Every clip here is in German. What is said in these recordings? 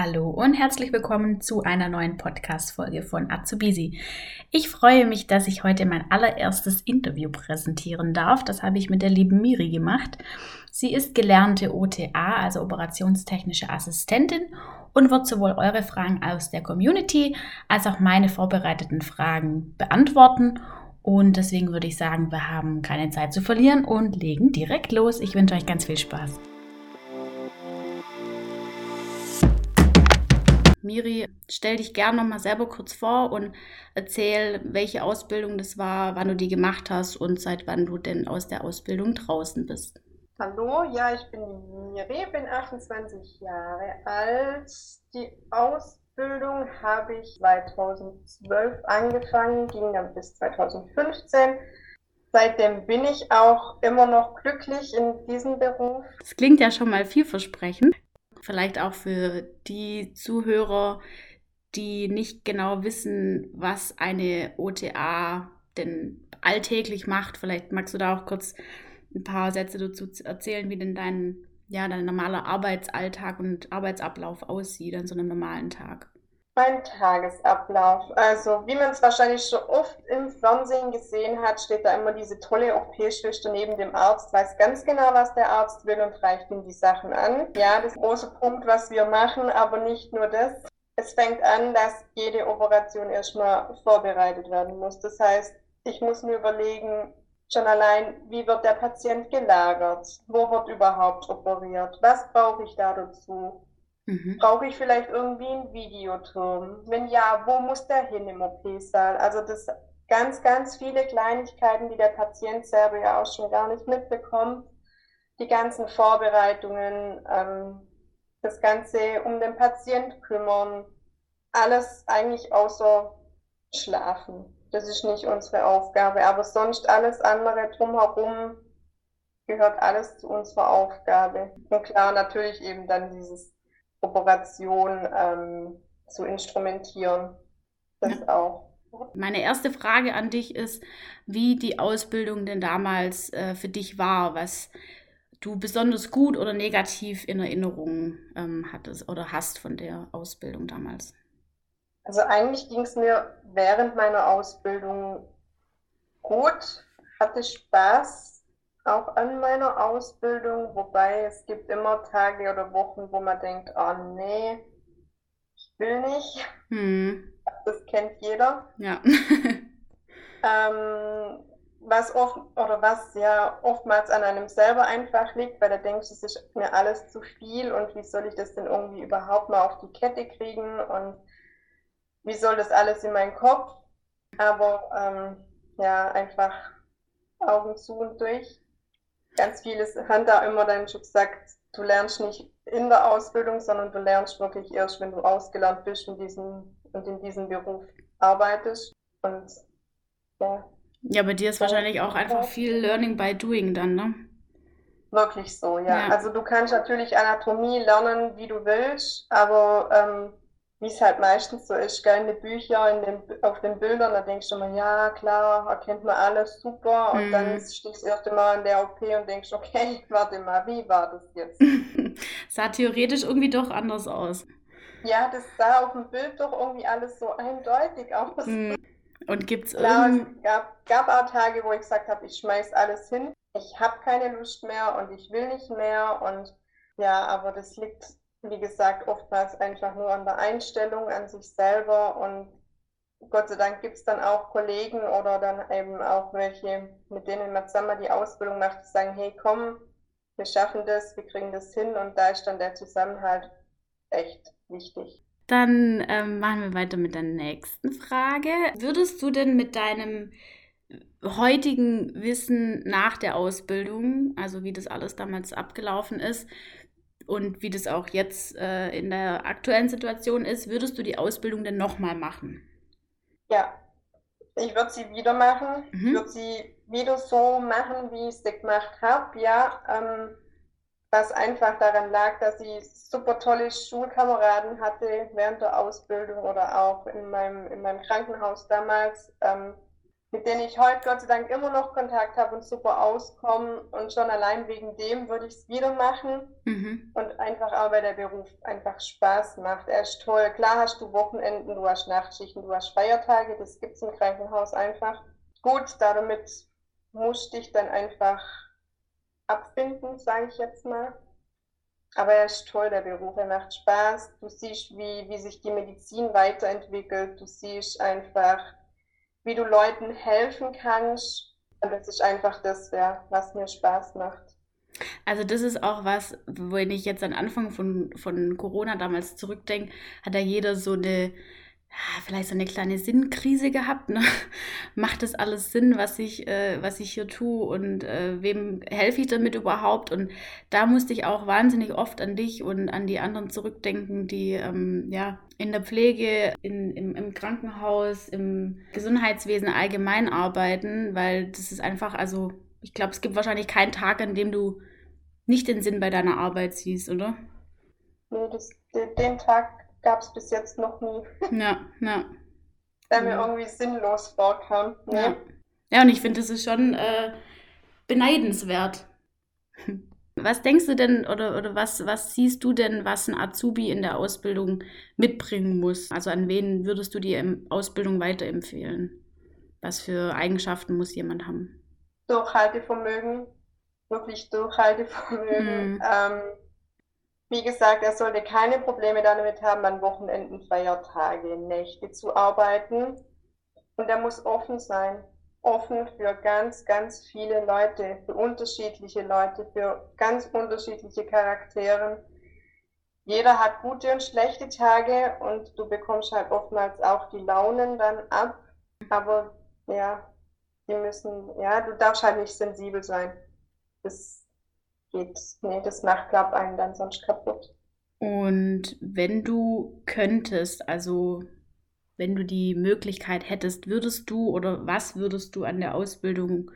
Hallo und herzlich willkommen zu einer neuen Podcast-Folge von Azubisi. Ich freue mich, dass ich heute mein allererstes Interview präsentieren darf. Das habe ich mit der lieben Miri gemacht. Sie ist gelernte OTA, also operationstechnische Assistentin und wird sowohl eure Fragen aus der Community als auch meine vorbereiteten Fragen beantworten. Und deswegen würde ich sagen, wir haben keine Zeit zu verlieren und legen direkt los. Ich wünsche euch ganz viel Spaß. Miri, stell dich gerne nochmal selber kurz vor und erzähl, welche Ausbildung das war, wann du die gemacht hast und seit wann du denn aus der Ausbildung draußen bist. Hallo, ja, ich bin Miri, bin 28 Jahre alt. Die Ausbildung habe ich 2012 angefangen, ging dann bis 2015. Seitdem bin ich auch immer noch glücklich in diesem Beruf. Das klingt ja schon mal vielversprechend. Vielleicht auch für die Zuhörer, die nicht genau wissen, was eine OTA denn alltäglich macht. Vielleicht magst du da auch kurz ein paar Sätze dazu erzählen, wie denn dein, ja, dein normaler Arbeitsalltag und Arbeitsablauf aussieht an so einem normalen Tag. Mein Tagesablauf. Also, wie man es wahrscheinlich schon oft im Fernsehen gesehen hat, steht da immer diese tolle OP-Schwester neben dem Arzt, weiß ganz genau, was der Arzt will und reicht ihm die Sachen an. Ja, das großer Punkt, was wir machen, aber nicht nur das. Es fängt an, dass jede Operation erstmal vorbereitet werden muss. Das heißt, ich muss mir überlegen, schon allein, wie wird der Patient gelagert? Wo wird überhaupt operiert? Was brauche ich da dazu? Mhm. Brauche ich vielleicht irgendwie einen Videoturm? Wenn ja, wo muss der hin im OP-Saal? Also das ganz, ganz viele Kleinigkeiten, die der Patient selber ja auch schon gar nicht mitbekommt. Die ganzen Vorbereitungen, ähm, das Ganze um den Patient kümmern, alles eigentlich außer Schlafen. Das ist nicht unsere Aufgabe, aber sonst alles andere drumherum gehört alles zu unserer Aufgabe. Und klar, natürlich eben dann dieses Operation ähm, zu instrumentieren. Das ja. auch. Meine erste Frage an dich ist, wie die Ausbildung denn damals äh, für dich war, was du besonders gut oder negativ in Erinnerung ähm, hattest oder hast von der Ausbildung damals. Also eigentlich ging es mir während meiner Ausbildung gut, hatte Spaß, auch an meiner Ausbildung, wobei es gibt immer Tage oder Wochen, wo man denkt, oh nee, ich will nicht. Hm. Das kennt jeder. Ja. ähm, was oft oder was ja oftmals an einem selber einfach liegt, weil da denkst du, es ist mir alles zu viel und wie soll ich das denn irgendwie überhaupt mal auf die Kette kriegen und wie soll das alles in meinen Kopf? Aber ähm, ja, einfach Augen zu und durch ganz vieles da immer dann schon gesagt, du lernst nicht in der Ausbildung, sondern du lernst wirklich erst, wenn du ausgelernt bist und, diesen, und in diesem Beruf arbeitest. Und ja. Ja, bei dir ist wahrscheinlich auch einfach viel Learning by Doing dann, ne? Wirklich so, ja. ja. Also du kannst natürlich Anatomie lernen, wie du willst, aber ähm, wie es halt meistens so ist, gell, in den Büchern, in den, auf den Bildern, da denkst du immer, ja, klar, erkennt man alles super. Und mm. dann stehst du das erste Mal in der OP und denkst, okay, warte mal, wie war das jetzt? sah theoretisch irgendwie doch anders aus. Ja, das sah auf dem Bild doch irgendwie alles so eindeutig aus. Mm. Und gibt's Klar, es gab, gab auch Tage, wo ich gesagt habe, ich schmeiß alles hin, ich habe keine Lust mehr und ich will nicht mehr und ja, aber das liegt wie gesagt, oftmals einfach nur an der Einstellung an sich selber und Gott sei Dank gibt es dann auch Kollegen oder dann eben auch welche, mit denen man zusammen die Ausbildung macht, die sagen, hey komm, wir schaffen das, wir kriegen das hin und da ist dann der Zusammenhalt echt wichtig. Dann ähm, machen wir weiter mit der nächsten Frage. Würdest du denn mit deinem heutigen Wissen nach der Ausbildung, also wie das alles damals abgelaufen ist, und wie das auch jetzt äh, in der aktuellen Situation ist, würdest du die Ausbildung denn nochmal machen? Ja, ich würde sie wieder machen. Mhm. Ich würde sie wieder so machen, wie ich sie gemacht habe. Ja, ähm, was einfach daran lag, dass ich super tolle Schulkameraden hatte während der Ausbildung oder auch in meinem, in meinem Krankenhaus damals. Ähm, mit denen ich heute Gott sei Dank immer noch Kontakt habe und super auskomme. Und schon allein wegen dem würde ich es wieder machen. Mhm. Und einfach auch, weil der Beruf einfach Spaß macht. Er ist toll. Klar hast du Wochenenden, du hast Nachtschichten, du hast Feiertage. Das gibt es im Krankenhaus einfach. Gut, damit musst dich dann einfach abfinden, sage ich jetzt mal. Aber er ist toll, der Beruf. Er macht Spaß. Du siehst, wie, wie sich die Medizin weiterentwickelt. Du siehst einfach, wie du Leuten helfen kannst. Und das ist einfach das, was mir Spaß macht. Also das ist auch was, wenn ich jetzt an Anfang von, von Corona damals zurückdenke, hat da jeder so eine vielleicht so eine kleine Sinnkrise gehabt. Ne? Macht das alles Sinn, was ich, äh, was ich hier tue und äh, wem helfe ich damit überhaupt? Und da musste ich auch wahnsinnig oft an dich und an die anderen zurückdenken, die ähm, ja in der Pflege, in, im, im Krankenhaus, im Gesundheitswesen allgemein arbeiten, weil das ist einfach, also ich glaube, es gibt wahrscheinlich keinen Tag, an dem du nicht den Sinn bei deiner Arbeit siehst, oder? Nee, das, den Tag gab es bis jetzt noch nie. Ja, ja. Der mir irgendwie sinnlos vorkam. Ja, ja. ja und ich finde, das ist schon äh, beneidenswert. Was denkst du denn oder, oder was, was siehst du denn, was ein Azubi in der Ausbildung mitbringen muss? Also an wen würdest du die Ausbildung weiterempfehlen? Was für Eigenschaften muss jemand haben? Durchhaltevermögen, wirklich Durchhaltevermögen. Mhm. Ähm, wie gesagt, er sollte keine Probleme damit haben, an Wochenenden, Feiertage, Nächte zu arbeiten. Und er muss offen sein. Offen für ganz, ganz viele Leute, für unterschiedliche Leute, für ganz unterschiedliche Charaktere. Jeder hat gute und schlechte Tage und du bekommst halt oftmals auch die Launen dann ab. Aber ja, die müssen, ja, du darfst halt nicht sensibel sein. Das geht, nee, das macht, glaub einen dann sonst kaputt. Und wenn du könntest, also wenn du die Möglichkeit hättest, würdest du oder was würdest du an der Ausbildung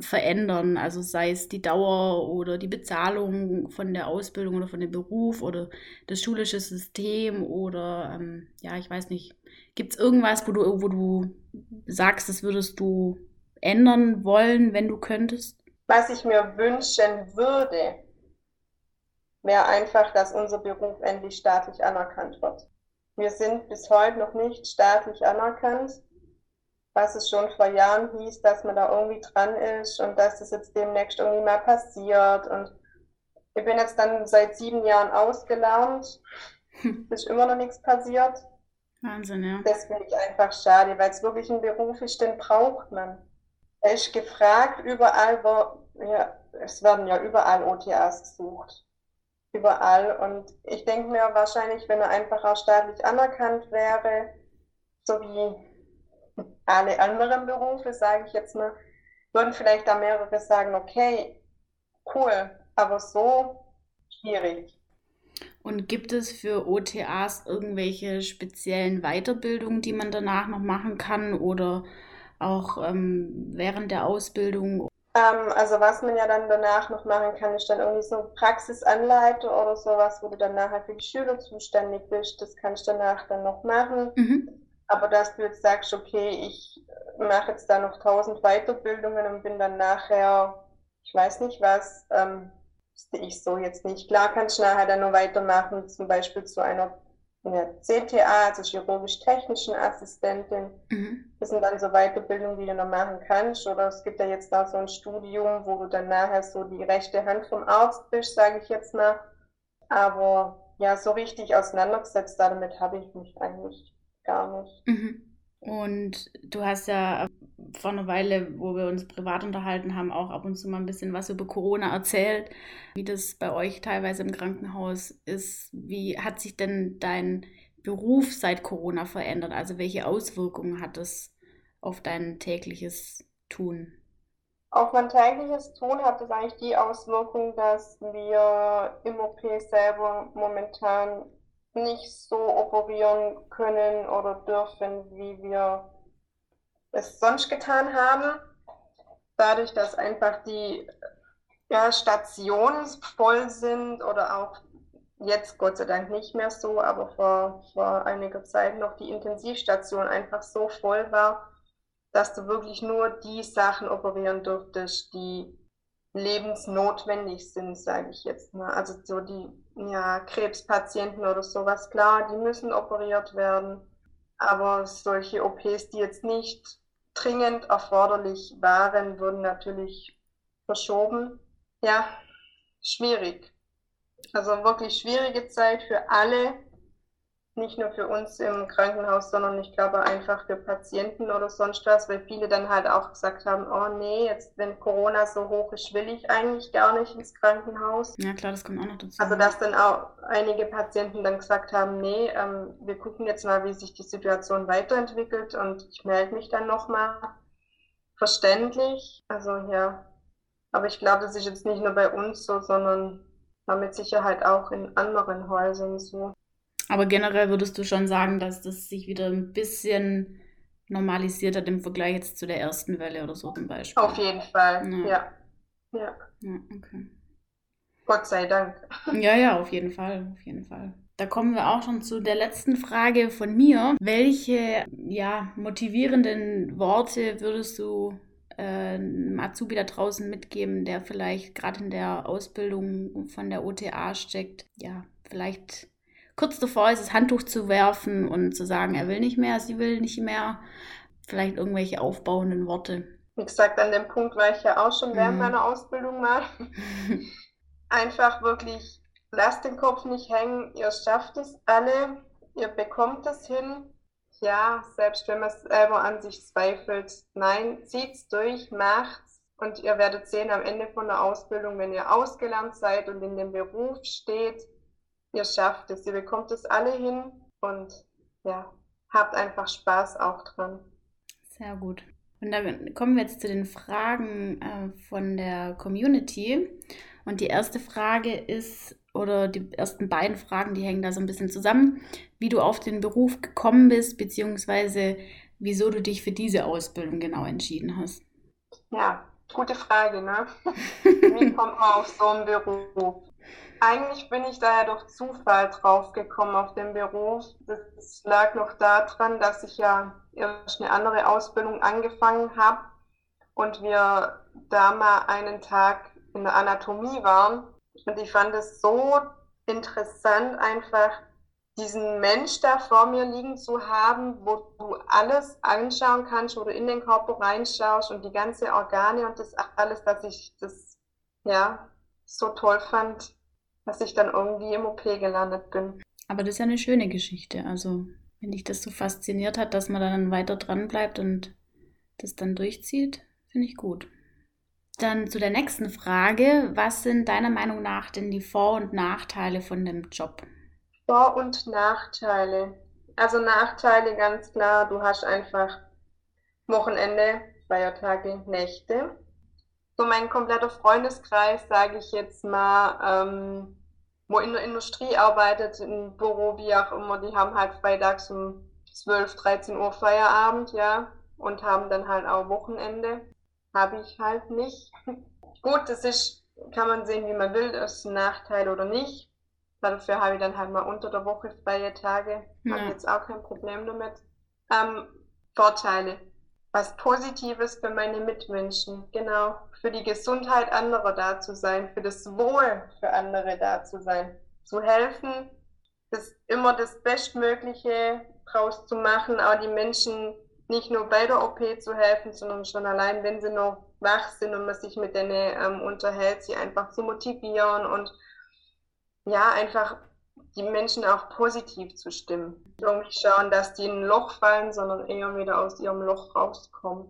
verändern? Also sei es die Dauer oder die Bezahlung von der Ausbildung oder von dem Beruf oder das schulische System oder ähm, ja, ich weiß nicht. Gibt es irgendwas, wo du, wo du sagst, das würdest du ändern wollen, wenn du könntest? Was ich mir wünschen würde, wäre einfach, dass unser Beruf endlich staatlich anerkannt wird. Wir sind bis heute noch nicht staatlich anerkannt, was es schon vor Jahren hieß, dass man da irgendwie dran ist und dass das jetzt demnächst irgendwie mal passiert. Und ich bin jetzt dann seit sieben Jahren ausgelernt. Hm. ist immer noch nichts passiert. Wahnsinn, ja. Das finde ich einfach schade, weil es wirklich ein Beruf ist, den braucht man. Er ist gefragt, überall, wo, ja, es werden ja überall OTAs gesucht. Überall. Und ich denke mir wahrscheinlich, wenn er einfach auch staatlich anerkannt wäre, so wie alle anderen Berufe, sage ich jetzt mal, würden vielleicht da mehrere sagen, okay, cool, aber so schwierig. Und gibt es für OTAs irgendwelche speziellen Weiterbildungen, die man danach noch machen kann oder auch ähm, während der Ausbildung? Ähm, also was man ja dann danach noch machen kann, ist dann irgendwie so Praxisanleiter oder sowas, wo du dann nachher für die Schüler zuständig bist. Das kannst du danach dann noch machen. Mhm. Aber dass du jetzt sagst, okay, ich mache jetzt da noch tausend Weiterbildungen und bin dann nachher, ich weiß nicht was, ähm, ich so jetzt nicht. Klar kannst du nachher dann noch weitermachen, zum Beispiel zu einer ja, CTA, also chirurgisch-technischen Assistentin. Mhm. Das sind dann so Weiterbildungen, die du noch machen kannst. Oder es gibt ja jetzt da so ein Studium, wo du dann nachher so die rechte Hand vom Arzt bist, sage ich jetzt mal. Aber ja, so richtig auseinandergesetzt damit habe ich mich eigentlich gar nicht. Mhm. Und du hast ja vor einer Weile, wo wir uns privat unterhalten haben, auch ab und zu mal ein bisschen was über Corona erzählt, wie das bei euch teilweise im Krankenhaus ist. Wie hat sich denn dein Beruf seit Corona verändert? Also welche Auswirkungen hat es auf dein tägliches Tun? Auf mein tägliches Tun hat es eigentlich die Auswirkung, dass wir im OP selber momentan nicht so operieren können oder dürfen, wie wir es sonst getan haben. Dadurch, dass einfach die ja, Stationen voll sind oder auch jetzt Gott sei Dank nicht mehr so, aber vor, vor einiger Zeit noch die Intensivstation einfach so voll war, dass du wirklich nur die Sachen operieren durftest, die lebensnotwendig sind, sage ich jetzt mal. Also so die ja, Krebspatienten oder sowas, klar, die müssen operiert werden. Aber solche OPs, die jetzt nicht dringend erforderlich waren, wurden natürlich verschoben. Ja, schwierig. Also wirklich schwierige Zeit für alle, nicht nur für uns im Krankenhaus, sondern ich glaube einfach für Patienten oder sonst was, weil viele dann halt auch gesagt haben, oh nee, jetzt wenn Corona so hoch ist, will ich eigentlich gar nicht ins Krankenhaus. Ja klar, das kommt auch noch dazu. Also dass dann auch einige Patienten dann gesagt haben, nee, ähm, wir gucken jetzt mal, wie sich die Situation weiterentwickelt und ich melde mich dann nochmal. Verständlich. Also ja. Aber ich glaube, das ist jetzt nicht nur bei uns so, sondern war mit Sicherheit auch in anderen Häusern so. Aber generell würdest du schon sagen, dass das sich wieder ein bisschen normalisiert hat im Vergleich jetzt zu der ersten Welle oder so zum Beispiel. Auf jeden Fall, ja. Ja, ja. ja okay. Gott sei Dank. Ja, ja, auf jeden Fall, auf jeden Fall. Da kommen wir auch schon zu der letzten Frage von mir. Welche ja, motivierenden Worte würdest du äh, einem Azubi da draußen mitgeben, der vielleicht gerade in der Ausbildung von der OTA steckt? Ja, vielleicht kurz davor ist, das Handtuch zu werfen und zu sagen, er will nicht mehr, sie will nicht mehr. Vielleicht irgendwelche aufbauenden Worte. Wie gesagt, an dem Punkt war ich ja auch schon während mhm. meiner Ausbildung mal. Einfach wirklich, lasst den Kopf nicht hängen, ihr schafft es alle, ihr bekommt es hin. Ja, selbst wenn man es selber an sich zweifelt, nein, zieht's durch, macht's und ihr werdet sehen am Ende von der Ausbildung, wenn ihr ausgelernt seid und in dem Beruf steht, ihr schafft es, ihr bekommt es alle hin und ja, habt einfach Spaß auch dran. Sehr gut. Und dann kommen wir jetzt zu den Fragen äh, von der Community. Und die erste Frage ist, oder die ersten beiden Fragen, die hängen da so ein bisschen zusammen, wie du auf den Beruf gekommen bist, beziehungsweise wieso du dich für diese Ausbildung genau entschieden hast. Ja, gute Frage, ne? wie kommt man auf so einen Beruf? Eigentlich bin ich da ja durch Zufall drauf gekommen auf den Beruf. Das lag noch daran, dass ich ja erst eine andere Ausbildung angefangen habe und wir da mal einen Tag in der Anatomie waren. Und ich fand es so interessant, einfach diesen Mensch da vor mir liegen zu haben, wo du alles anschauen kannst, wo du in den Körper reinschaust und die ganze Organe und das alles, dass ich das ja so toll fand, dass ich dann irgendwie im OP gelandet bin. Aber das ist ja eine schöne Geschichte. Also, wenn dich das so fasziniert hat, dass man dann weiter dran bleibt und das dann durchzieht, finde ich gut. Dann zu der nächsten Frage. Was sind deiner Meinung nach denn die Vor- und Nachteile von dem Job? Vor- und Nachteile. Also Nachteile ganz klar, du hast einfach Wochenende, Feiertage, Nächte so mein kompletter Freundeskreis, sage ich jetzt mal, ähm, wo in der Industrie arbeitet, im Büro, wie auch immer, die haben halt freitags um 12, 13 Uhr Feierabend, ja, und haben dann halt auch Wochenende. Habe ich halt nicht. Gut, das ist, kann man sehen, wie man will, das ist ein Nachteil oder nicht. Dafür habe ich dann halt mal unter der Woche freie Tage. Ja. Habe jetzt auch kein Problem damit. Ähm, Vorteile was Positives für meine Mitmenschen, genau, für die Gesundheit anderer da zu sein, für das Wohl für andere da zu sein, zu helfen, das immer das Bestmögliche draus zu machen, auch die Menschen nicht nur bei der OP zu helfen, sondern schon allein, wenn sie noch wach sind und man sich mit denen ähm, unterhält, sie einfach zu motivieren und ja, einfach die Menschen auch positiv zu stimmen. Irgendwie schauen, dass die in ein Loch fallen, sondern eher wieder aus ihrem Loch rauskommen.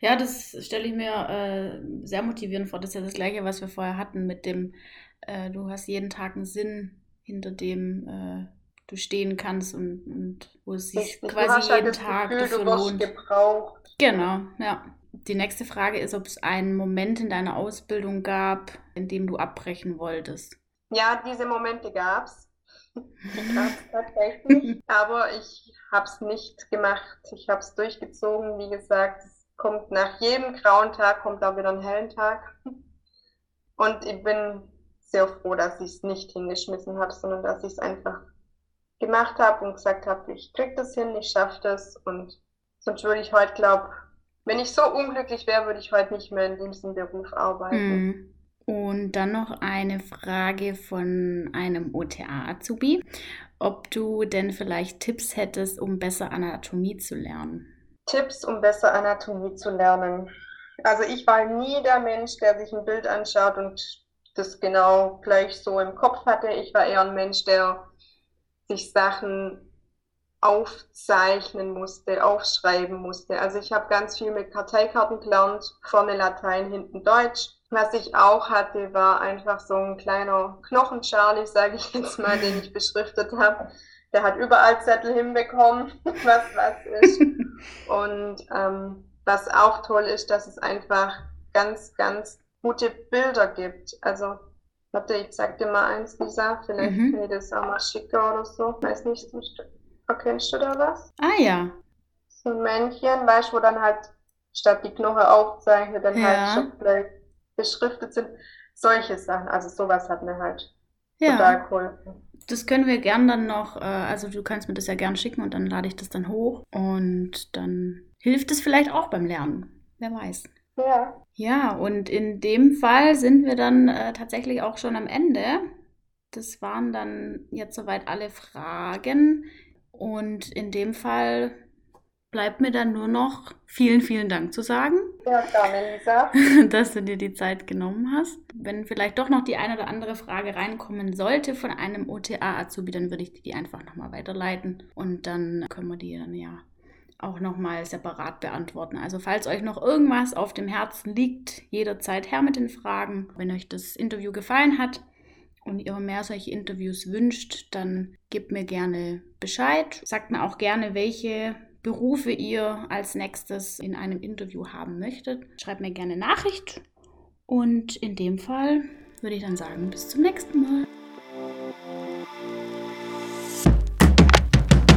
Ja, das stelle ich mir äh, sehr motivierend vor. Das ist ja das Gleiche, was wir vorher hatten mit dem, äh, du hast jeden Tag einen Sinn, hinter dem äh, du stehen kannst und, und wo es sich Richtig, quasi jeden halt Tag Gefühl, dafür lohnt. Gebraucht. Genau, ja. Die nächste Frage ist, ob es einen Moment in deiner Ausbildung gab, in dem du abbrechen wolltest. Ja, diese Momente gab es. Tatsächlich. Aber ich habe es nicht gemacht. Ich habe es durchgezogen. Wie gesagt, es kommt nach jedem grauen Tag kommt da wieder ein hellen Tag. Und ich bin sehr froh, dass ich es nicht hingeschmissen habe, sondern dass ich es einfach gemacht habe und gesagt habe, ich krieg das hin, ich schaffe das. Und sonst würde ich heute, glaube wenn ich so unglücklich wäre, würde ich heute nicht mehr in diesem Beruf arbeiten. Hm. Und dann noch eine Frage von einem OTA-Azubi, ob du denn vielleicht Tipps hättest, um besser Anatomie zu lernen. Tipps, um besser Anatomie zu lernen. Also ich war nie der Mensch, der sich ein Bild anschaut und das genau gleich so im Kopf hatte. Ich war eher ein Mensch, der sich Sachen aufzeichnen musste, aufschreiben musste. Also ich habe ganz viel mit Karteikarten gelernt, vorne Latein, hinten Deutsch. Was ich auch hatte, war einfach so ein kleiner Knochen-Charlie, sage ich jetzt mal, den ich beschriftet habe. Der hat überall Zettel hinbekommen, was was ist. Und ähm, was auch toll ist, dass es einfach ganz, ganz gute Bilder gibt. Also, warte, ich sag dir mal eins, Lisa, vielleicht mhm. kann ich das auch mal schicken oder so. Weiß nicht, erkennst du da was? Ah ja. So ein Männchen, weißt du, wo dann halt statt die Knochen aufzeichnet, dann ja. halt schon vielleicht beschriftet sind. Solche Sachen, also sowas hat mir halt ja. total geholfen. Das können wir gern dann noch, äh, also du kannst mir das ja gern schicken und dann lade ich das dann hoch und dann hilft es vielleicht auch beim Lernen. Wer weiß. Ja. Ja, und in dem Fall sind wir dann äh, tatsächlich auch schon am Ende. Das waren dann jetzt soweit alle Fragen. Und in dem Fall bleibt mir dann nur noch vielen, vielen Dank zu sagen. Ja, gerne, Lisa. Dass du dir die Zeit genommen hast. Wenn vielleicht doch noch die eine oder andere Frage reinkommen sollte von einem OTA-Azubi, dann würde ich die einfach nochmal weiterleiten und dann können wir die dann ja auch nochmal separat beantworten. Also falls euch noch irgendwas auf dem Herzen liegt, jederzeit her mit den Fragen. Wenn euch das Interview gefallen hat, und ihr mehr solche Interviews wünscht, dann gebt mir gerne Bescheid. Sagt mir auch gerne, welche Berufe ihr als nächstes in einem Interview haben möchtet. Schreibt mir gerne Nachricht. Und in dem Fall würde ich dann sagen, bis zum nächsten Mal.